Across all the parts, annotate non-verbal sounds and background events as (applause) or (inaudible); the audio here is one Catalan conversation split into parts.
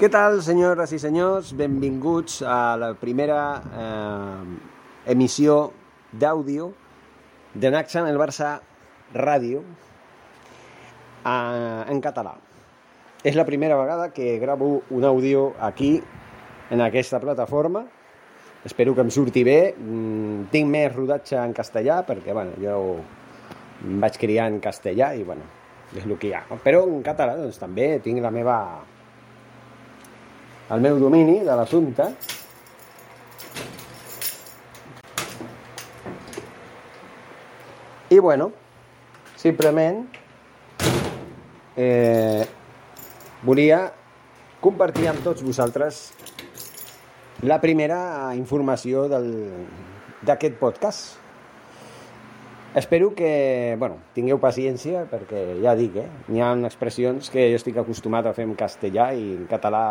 Què tal, senyores i senyors? Benvinguts a la primera eh, emissió d'àudio de Naxan el Barça Ràdio eh, en català. És la primera vegada que gravo un àudio aquí, en aquesta plataforma. Espero que em surti bé. Mm, tinc més rodatge en castellà, perquè bueno, jo em vaig criar en castellà i bueno, és el que hi ha. Però en català doncs, també tinc la meva el meu domini de l'assumpte. I bueno simplement eh, volia compartir amb tots vosaltres la primera informació d'aquest podcast. Espero que bueno, tingueu paciència perquè ja dic, eh, hi ha expressions que jo estic acostumat a fer en castellà i en català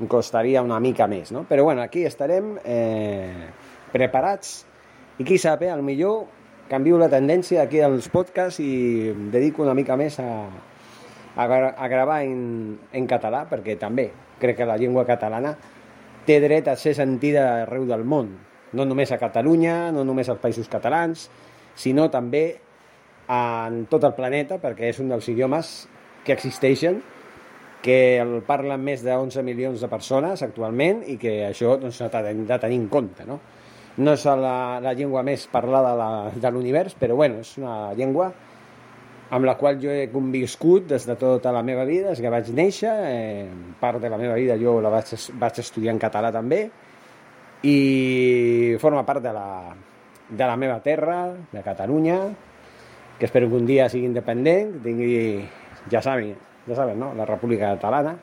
em costaria una mica més, no? Però bueno, aquí estarem eh, preparats i qui sap, eh, al millor canvio la tendència aquí als podcasts i em dedico una mica més a, a, a gravar en, en català, perquè també crec que la llengua catalana té dret a ser sentida arreu del món, no només a Catalunya, no només als països catalans, sinó també en tot el planeta, perquè és un dels idiomes que existeixen que el parlen més de 11 milions de persones actualment i que això doncs, s'ha de, tenir en compte. No, no és la, la llengua més parlada de, la, de l'univers, però bueno, és una llengua amb la qual jo he conviscut des de tota la meva vida, des que vaig néixer, eh, part de la meva vida jo la vaig, vaig estudiar en català també, i forma part de la, de la meva terra, de Catalunya, que espero que un dia sigui independent, tingui, ja saben, ja saben, no? La República Catalana,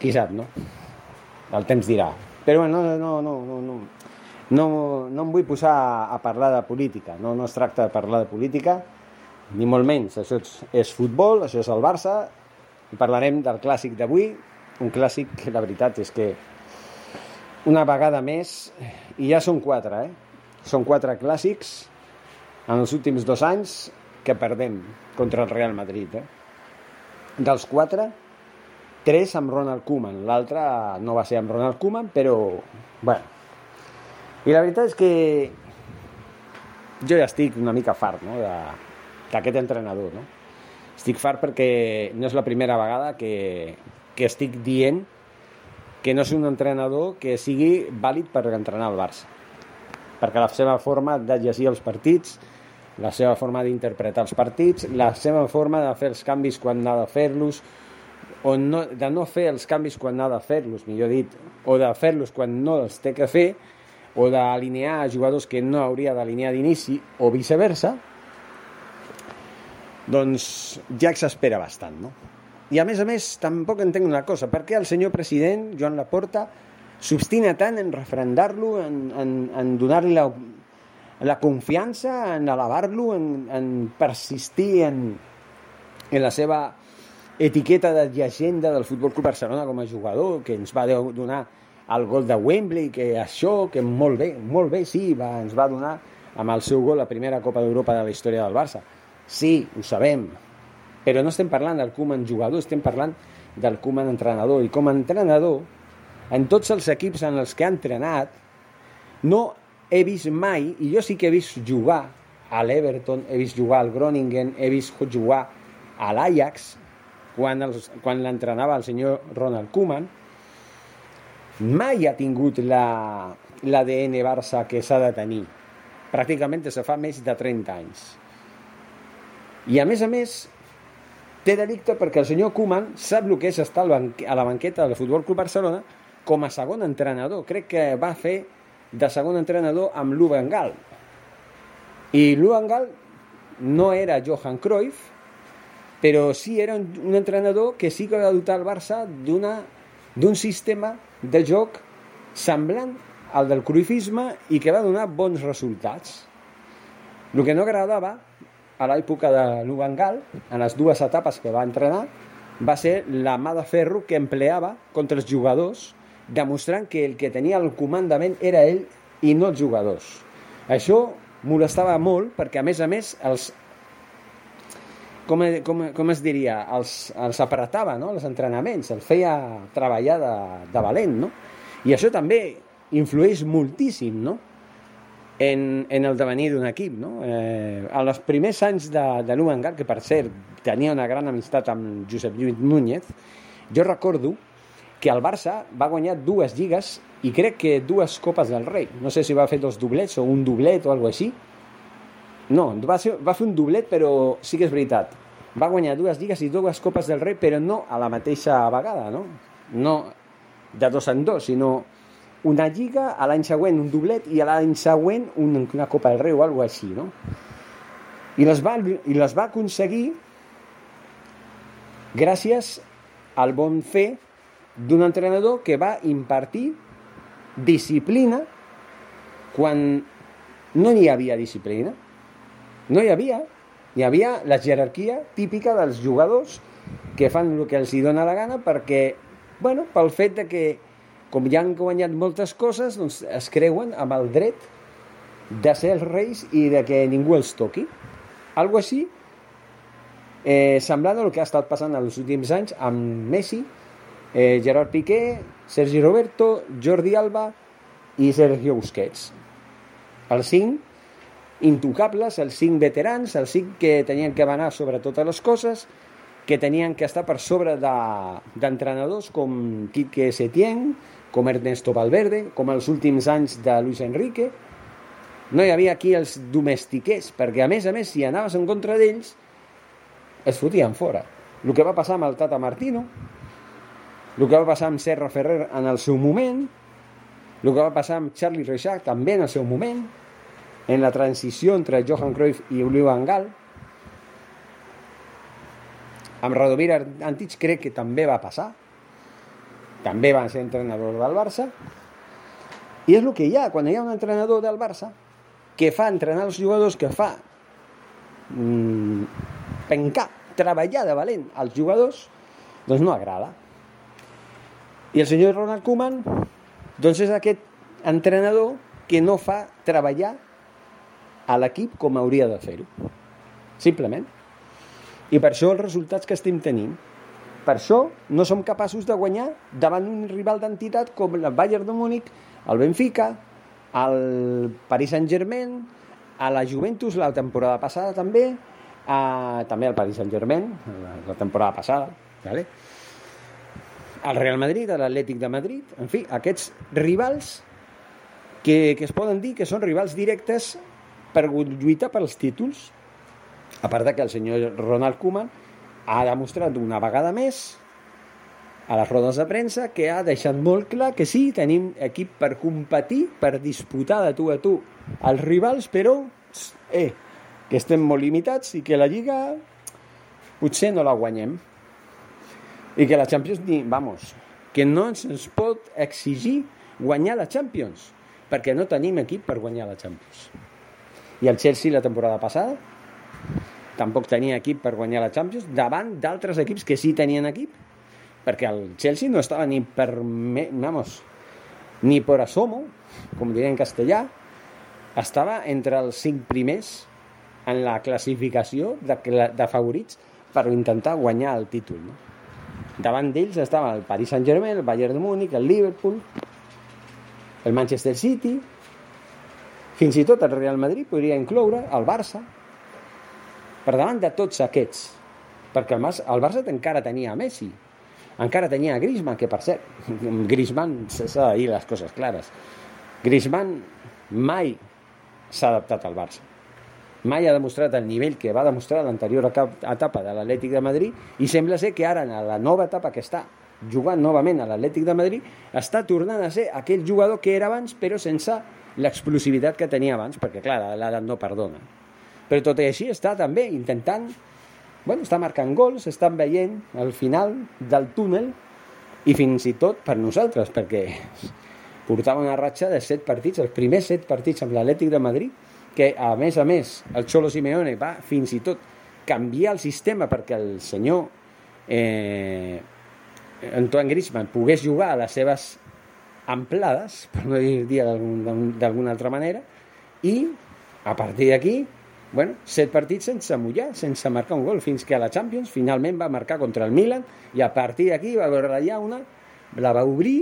qui sap, no? El temps dirà. Però no, no, no, no, no, no, no em vull posar a parlar de política, no, no es tracta de parlar de política, ni molt menys, això és, és futbol, això és el Barça, i parlarem del clàssic d'avui, un clàssic que la veritat és que una vegada més, i ja són quatre, eh? Són quatre clàssics en els últims dos anys que perdem contra el Real Madrid, eh? Dels quatre, tres amb Ronald Koeman. L'altre no va ser amb Ronald Koeman, però... Bueno. I la veritat és que jo ja estic una mica fart no? d'aquest entrenador. No? Estic fart perquè no és la primera vegada que, que estic dient que no és un entrenador que sigui vàlid per entrenar el Barça. Perquè la seva forma de llegir els partits, la seva forma d'interpretar els partits, la seva forma de fer els canvis quan ha de fer-los, o no, de no fer els canvis quan ha de fer-los, millor dit, o de fer-los quan no els té que fer, o d'alinear jugadors que no hauria d'alinear d'inici, o viceversa, doncs ja exaspera bastant, no? I a més a més, tampoc entenc una cosa, per què el senyor president, Joan Laporta, s'obstina tant en refrendar-lo, en, en, en donar-li la, la confiança en elevar-lo, en, en persistir en, en la seva etiqueta de llegenda del Futbol Club Barcelona com a jugador, que ens va donar el gol de Wembley, que això, que molt bé, molt bé, sí, va, ens va donar amb el seu gol la primera Copa d'Europa de la història del Barça. Sí, ho sabem, però no estem parlant del Koeman jugador, estem parlant del Koeman entrenador. I com a entrenador, en tots els equips en els que ha entrenat, no he vist mai, i jo sí que he vist jugar a l'Everton, he vist jugar al Groningen, he vist jugar a l'Ajax, quan, els, quan l'entrenava el senyor Ronald Koeman, mai ha tingut l'ADN la, Barça que s'ha de tenir. Pràcticament se fa més de 30 anys. I a més a més, té delicte perquè el senyor Koeman sap el que és estar a la banqueta del Futbol Club Barcelona com a segon entrenador. Crec que va fer de segon entrenador amb l'Ubengal. I l'Ubengal no era Johan Cruyff, però sí era un, un entrenador que sí que va dotar el Barça d'un sistema de joc semblant al del cruifisme i que va donar bons resultats. El que no agradava a l'època de l'Ubangal, en les dues etapes que va entrenar, va ser la mà de ferro que empleava contra els jugadors, demostrant que el que tenia el comandament era ell i no els jugadors. Això molestava molt perquè, a més a més, els, com, com, com es diria, els, els apretava, no?, els entrenaments, els feia treballar de, de valent, no? I això també influeix moltíssim, no?, en, en el devenir d'un equip. No? Eh, als primers anys de, de l'Ubengal, que per cert tenia una gran amistat amb Josep Lluís Núñez, jo recordo que el Barça va guanyar dues lligues i crec que dues copes del rei. No sé si va fer dos doblets o un doblet o alguna així. No, va, ser, va fer un doblet, però sí que és veritat. Va guanyar dues lligues i dues copes del rei, però no a la mateixa vegada, no? No de dos en dos, sinó una lliga, a l'any següent un doblet i a l'any següent una, Copa del Rei o alguna així, no? I les, va, I les va aconseguir gràcies al bon fer d'un entrenador que va impartir disciplina quan no hi havia disciplina. No hi havia. Hi havia la jerarquia típica dels jugadors que fan el que els hi dona la gana perquè, bueno, pel fet de que com ja han guanyat moltes coses, doncs es creuen amb el dret de ser els reis i de que ningú els toqui. Algo així, eh, semblant al que ha estat passant els últims anys amb Messi, eh, Gerard Piqué, Sergi Roberto, Jordi Alba i Sergio Busquets. Els cinc intocables, els cinc veterans, els cinc que tenien que banar sobre totes les coses, que tenien que estar per sobre d'entrenadors de, com Quique Setién, com Ernesto Valverde, com els últims anys de Luis Enrique. No hi havia aquí els domestiquers, perquè a més a més, si anaves en contra d'ells, es fotien fora. El que va passar amb el Tata Martino, el que va passar amb Serra Ferrer en el seu moment, el que va passar amb Charlie Reixac també en el seu moment, en la transició entre Johan Cruyff i Oliver Van Gaal, amb Radomir Antich crec que també va passar, també va ser entrenador del Barça, i és el que hi ha, quan hi ha un entrenador del Barça que fa entrenar els jugadors, que fa mm, pencar, treballar de valent als jugadors, doncs no agrada. I el senyor Ronald Koeman doncs és aquest entrenador que no fa treballar a l'equip com hauria de fer-ho. Simplement. I per això els resultats que estem tenint per això no som capaços de guanyar davant un rival d'entitat com el Bayern de Múnich, el Benfica, el Paris Saint-Germain, a la Juventus la temporada passada també, a, també al Paris Saint-Germain, la, temporada passada, ¿vale? Al Real Madrid, a l'Atlètic de Madrid, en fi, aquests rivals que, que es poden dir que són rivals directes per lluitar pels títols, a part de que el senyor Ronald Koeman ha demostrat una vegada més a les rodes de premsa que ha deixat molt clar que sí, tenim equip per competir, per disputar de tu a tu els rivals, però eh, que estem molt limitats i que la Lliga potser no la guanyem. I que la Champions, ni, vamos, que no ens pot exigir guanyar la Champions, perquè no tenim equip per guanyar la Champions. I el Chelsea la temporada passada tampoc tenia equip per guanyar la Champions davant d'altres equips que sí tenien equip perquè el Chelsea no estava ni per vamos, ni per asomo com diria en castellà estava entre els cinc primers en la classificació de, de favorits per intentar guanyar el títol no? Davant d'ells estava el Paris Saint-Germain, el Bayern de Múnich, el Liverpool el Manchester City fins i tot el Real Madrid podria incloure el Barça per davant de tots aquests. Perquè el, el Barça encara tenia Messi, encara tenia Griezmann, que per cert, (laughs) Griezmann s'ha de dir les coses clares. Griezmann mai s'ha adaptat al Barça. Mai ha demostrat el nivell que va demostrar l'anterior etapa de l'Atlètic de Madrid i sembla ser que ara, en la nova etapa que està jugant novament a l'Atlètic de Madrid, està tornant a ser aquell jugador que era abans, però sense l'explosivitat que tenia abans, perquè, clar, l'edat no perdona. Però tot i així està també intentant, bueno, està marcant gols, estan veient al final del túnel i fins i tot per nosaltres, perquè portava una ratxa de set partits, els primers set partits amb l'Atlètic de Madrid, que a més a més el Xolo Simeone va fins i tot canviar el sistema perquè el senyor eh, Antoine Griezmann pogués jugar a les seves amplades, per no dir d'alguna altra manera, i a partir d'aquí, bueno, set partits sense mullar, sense marcar un gol, fins que a la Champions finalment va marcar contra el Milan i a partir d'aquí va veure la llauna, la va obrir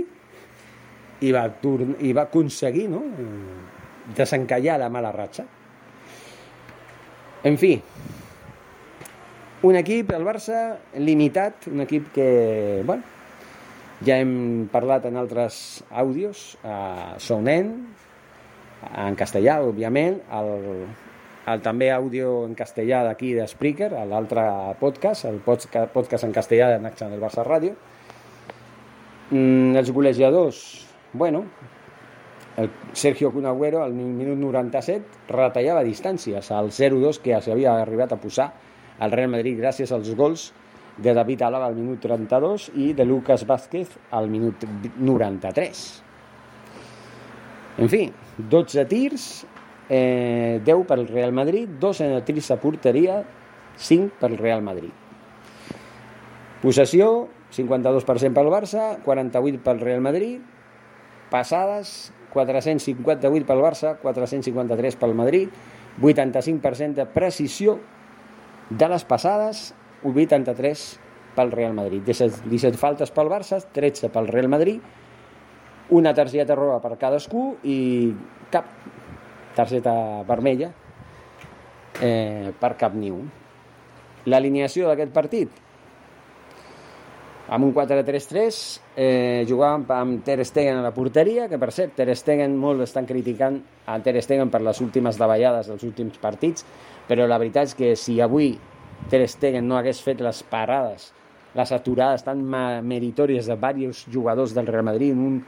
i va, i va aconseguir no? Desencallar la mala ratxa. En fi, un equip, el Barça, limitat, un equip que, bueno, ja hem parlat en altres àudios, a Sonen, en castellà, òbviament, el, el també àudio en castellà d'aquí de Spreaker, l'altre podcast, el podcast en castellà de Naxa del Barça Ràdio. Mm, els golejadors, bueno, el Sergio Cunagüero al minut 97 retallava distàncies al 0-2 que s'havia arribat a posar al Real Madrid gràcies als gols de David Alaba al minut 32 i de Lucas Vázquez al minut 93. En fi, 12 tirs, eh, 10 pel Real Madrid, 2 en el tirs a porteria, 5 pel Real Madrid. Possessió, 52% pel Barça, 48 pel Real Madrid, passades, 458 pel Barça, 453 pel Madrid, 85% de precisió de les passades, 83 pel Real Madrid, 17, 17 faltes pel Barça, 13 pel Real Madrid, una targeta roja per cadascú i cap targeta vermella eh, per cap ni un. L'alineació d'aquest partit amb un 4-3-3 eh, jugàvem amb Ter Stegen a la porteria, que per cert, Ter Stegen molt estan criticant a Ter Stegen per les últimes davallades dels últims partits, però la veritat és que si avui Ter Stegen no hagués fet les parades, les aturades tan meritòries de diversos jugadors del Real Madrid, un,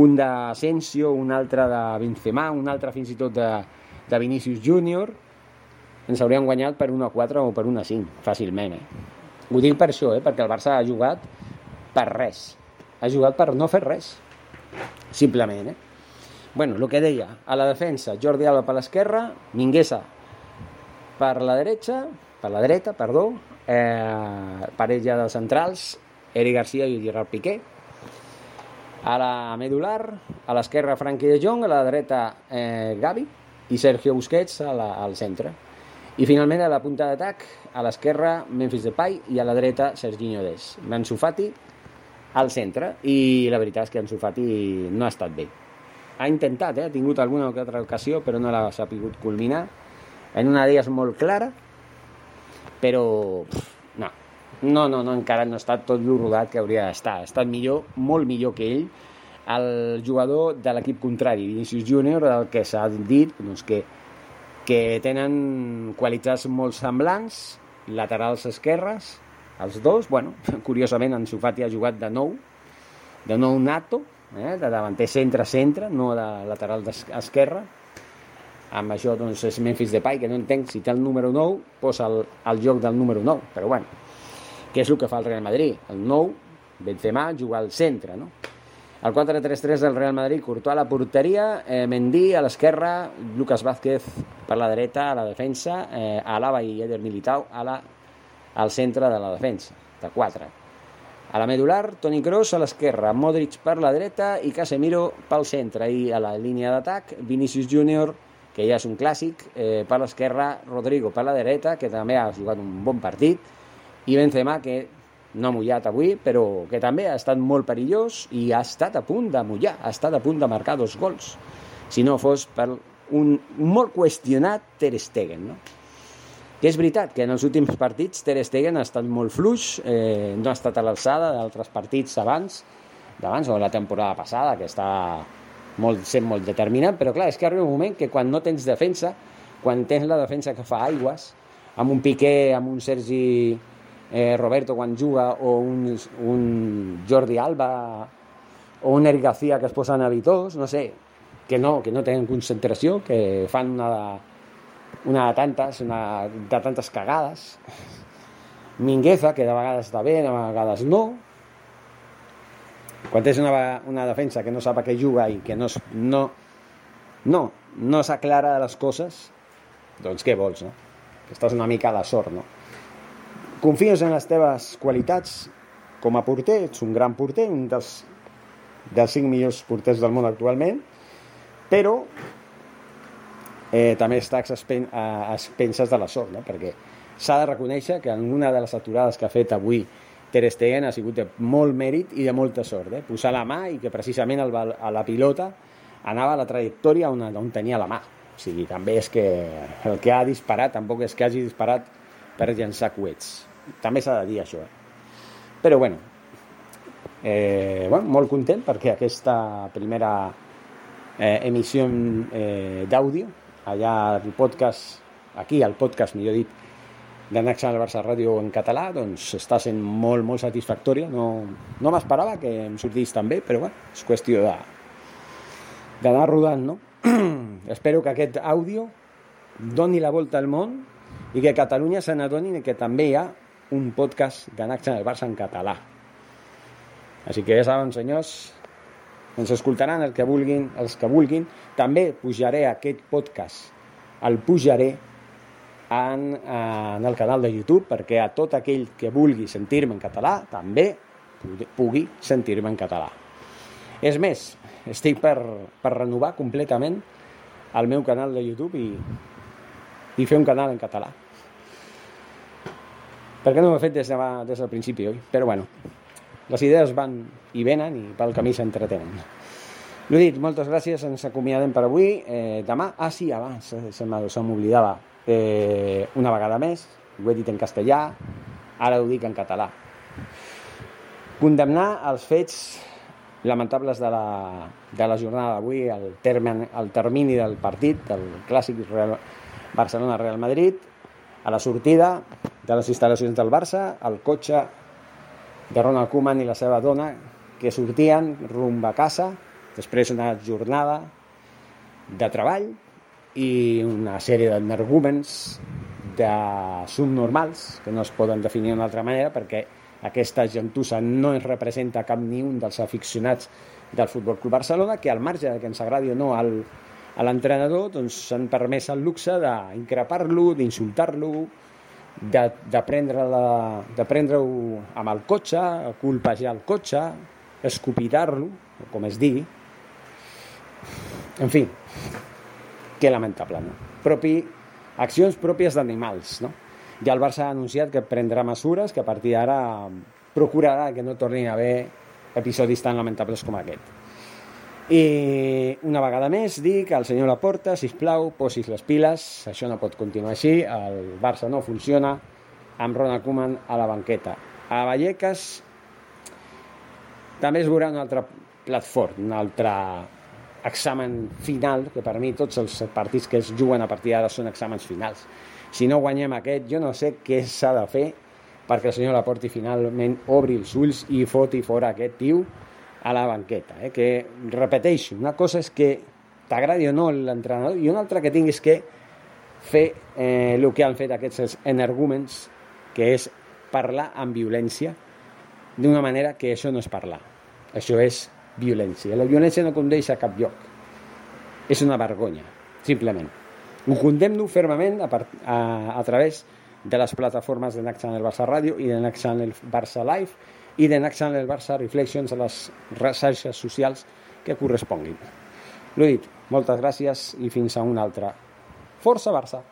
un d'Asensio, un altre de Benzema, un altre fins i tot de, de Vinicius Júnior, ens haurien guanyat per 1 a 4 o per 1 a 5, fàcilment. Eh? Ho dic per això, eh? perquè el Barça ha jugat per res. Ha jugat per no fer res. Simplement, eh? Bueno, el que deia, a la defensa, Jordi Alba per l'esquerra, Minguesa per la dreta, per la dreta, perdó, eh, parella dels centrals, Eric Garcia i Gerard Piqué. A la medular, a l'esquerra Frankie de Jong, a la dreta eh, Gavi i Sergio Busquets a la, al centre. I finalment a la punta d'atac, a l'esquerra Memphis Depay i a la dreta Serginho Des. Mansu Fati al centre i la veritat és que Ansu Fati no ha estat bé. Ha intentat, eh? ha tingut alguna o altra ocasió, però no l'ha sapigut culminar. En una d'elles molt clara, però pff, no. no, no, no, encara no ha estat tot el rodat que hauria d'estar. Ha estat millor, molt millor que ell, el jugador de l'equip contrari, Vinicius Júnior, del que s'ha dit doncs, que que tenen qualitats molt semblants, laterals esquerres, els dos, bueno, (laughs) curiosament en Sufati ha jugat de nou, de nou nato, eh, de davanter centre-centre, no de lateral esquerra, amb això doncs és Memphis Depay, que no entenc si té el número 9, posa el, el joc del número 9, però bueno, què és el que fa el Real Madrid? El 9, Benzema, juga al centre, no? El 4-3-3 del Real Madrid, Courtois a la porteria, eh, Mendy a l'esquerra, Lucas Vázquez per la dreta a la defensa, eh, Alaba i Eder Militao a la, al centre de la defensa, de 4. A la medular, Toni Kroos a l'esquerra, Modric per la dreta i Casemiro pel centre. I a la línia d'atac, Vinicius Júnior, que ja és un clàssic, eh, per l'esquerra, Rodrigo per la dreta, que també ha jugat un bon partit, i Benzema, que no ha mullat avui, però que també ha estat molt perillós i ha estat a punt de mullar, ha estat a punt de marcar dos gols, si no fos per un molt qüestionat Ter Stegen, no? Que és veritat que en els últims partits Ter Stegen ha estat molt fluix, eh, no ha estat a l'alçada d'altres partits abans, d'abans o la temporada passada, que està molt, sent molt determinant, però clar, és que arriba un moment que quan no tens defensa quan tens la defensa que fa aigües, amb un Piqué, amb un Sergi eh, Roberto quan juga, o un, un Jordi Alba, o un Eric García que es posen habitós, no sé, que no, que no tenen concentració, que fan una, una de tantes, una de tantes cagades. Mingueza, que de vegades està bé, de vegades no. Quan tens una, una defensa que no sap a què juga i que no, no, no, no s'aclara les coses, doncs què vols, no? Estàs una mica de sort, no? Confies en les teves qualitats com a porter, ets un gran porter, un dels, dels cinc millors porters del món actualment, però eh, també està a expenses de la sort, no? perquè s'ha de reconèixer que en una de les aturades que ha fet avui Ter Stegen ha sigut de molt mèrit i de molta sort. Eh? Posar la mà i que precisament el, a la pilota anava a la trajectòria on, on tenia la mà. O sigui, també és que el que ha disparat tampoc és que hagi disparat per llançar coets. També s'ha de dir això. Eh? Però bueno, eh, bueno, molt content perquè aquesta primera eh, emissió eh, d'àudio allà el podcast, aquí el podcast, millor dit, de Next al Barça Ràdio en català, doncs està sent molt, molt satisfactòria. No, no m'esperava que em sortís tan bé, però bueno, és qüestió de d'anar rodant, no? (clears throat) Espero que aquest àudio doni la volta al món i que Catalunya se n'adonin que també hi ha un podcast de Next al Barça en català. Així que ja saben, senyors, ens escoltaran el que vulguin, els que vulguin. També pujaré aquest podcast, el pujaré en, en el canal de YouTube perquè a tot aquell que vulgui sentir-me en català també pugui sentir-me en català. És més, estic per, per renovar completament el meu canal de YouTube i, i fer un canal en català. Perquè no ho he fet des, de, des del principi, oi? Però bueno, les idees van i venen i pel camí s'entretenen. L'he dit, moltes gràcies, ens acomiadem per avui. Eh, demà, ah sí, abans, se, se m'oblidava, eh, una vegada més, ho he dit en castellà, ara ho dic en català. Condemnar els fets lamentables de la, de la jornada d'avui, el, el termini del partit, del clàssic Real, Barcelona-Real Madrid, a la sortida de les instal·lacions del Barça, el cotxe de Ronald Koeman i la seva dona que sortien rumb a casa després una jornada de treball i una sèrie d'energúmens de subnormals que no es poden definir d'una altra manera perquè aquesta gentussa no es representa cap ni un dels aficionats del Futbol Club Barcelona que al marge de que ens agradi o no al, a l'entrenador doncs s'han permès el luxe d'increpar-lo, d'insultar-lo, de, de prendre-ho prendre amb el cotxe, colpejar el cotxe, escopitar-lo, com es digui. En fi, que lamentable, no? Propi, accions pròpies d'animals, no? Ja el Barça ha anunciat que prendrà mesures que a partir d'ara procurarà que no tornin a haver episodis tan lamentables com aquest. I una vegada més dic al senyor Laporta, si plau, posis les piles, això no pot continuar així, el Barça no funciona amb Ronald Koeman a la banqueta. A Vallecas també es veurà un altre plat fort, un altre examen final, que per mi tots els partits que es juguen a partir d'ara són exàmens finals. Si no guanyem aquest, jo no sé què s'ha de fer perquè el senyor Laporti finalment obri els ulls i foti fora aquest tio a la banqueta. Eh? Que, repeteixo, una cosa és que t'agradi o no l'entrenador i una altra que tinguis que fer eh, el que han fet aquests energúmens, que és parlar amb violència d'una manera que això no és parlar. Això és violència. La violència no condueix a cap lloc. És una vergonya, simplement. Ho condemno fermament a, part, a, a través de les plataformes de Next Channel Barça Ràdio i de Next Channel Barça Live i de Next Channel Barça Reflections a les xarxes socials que corresponguin. L'ho dit, moltes gràcies i fins a una altra. Força Barça!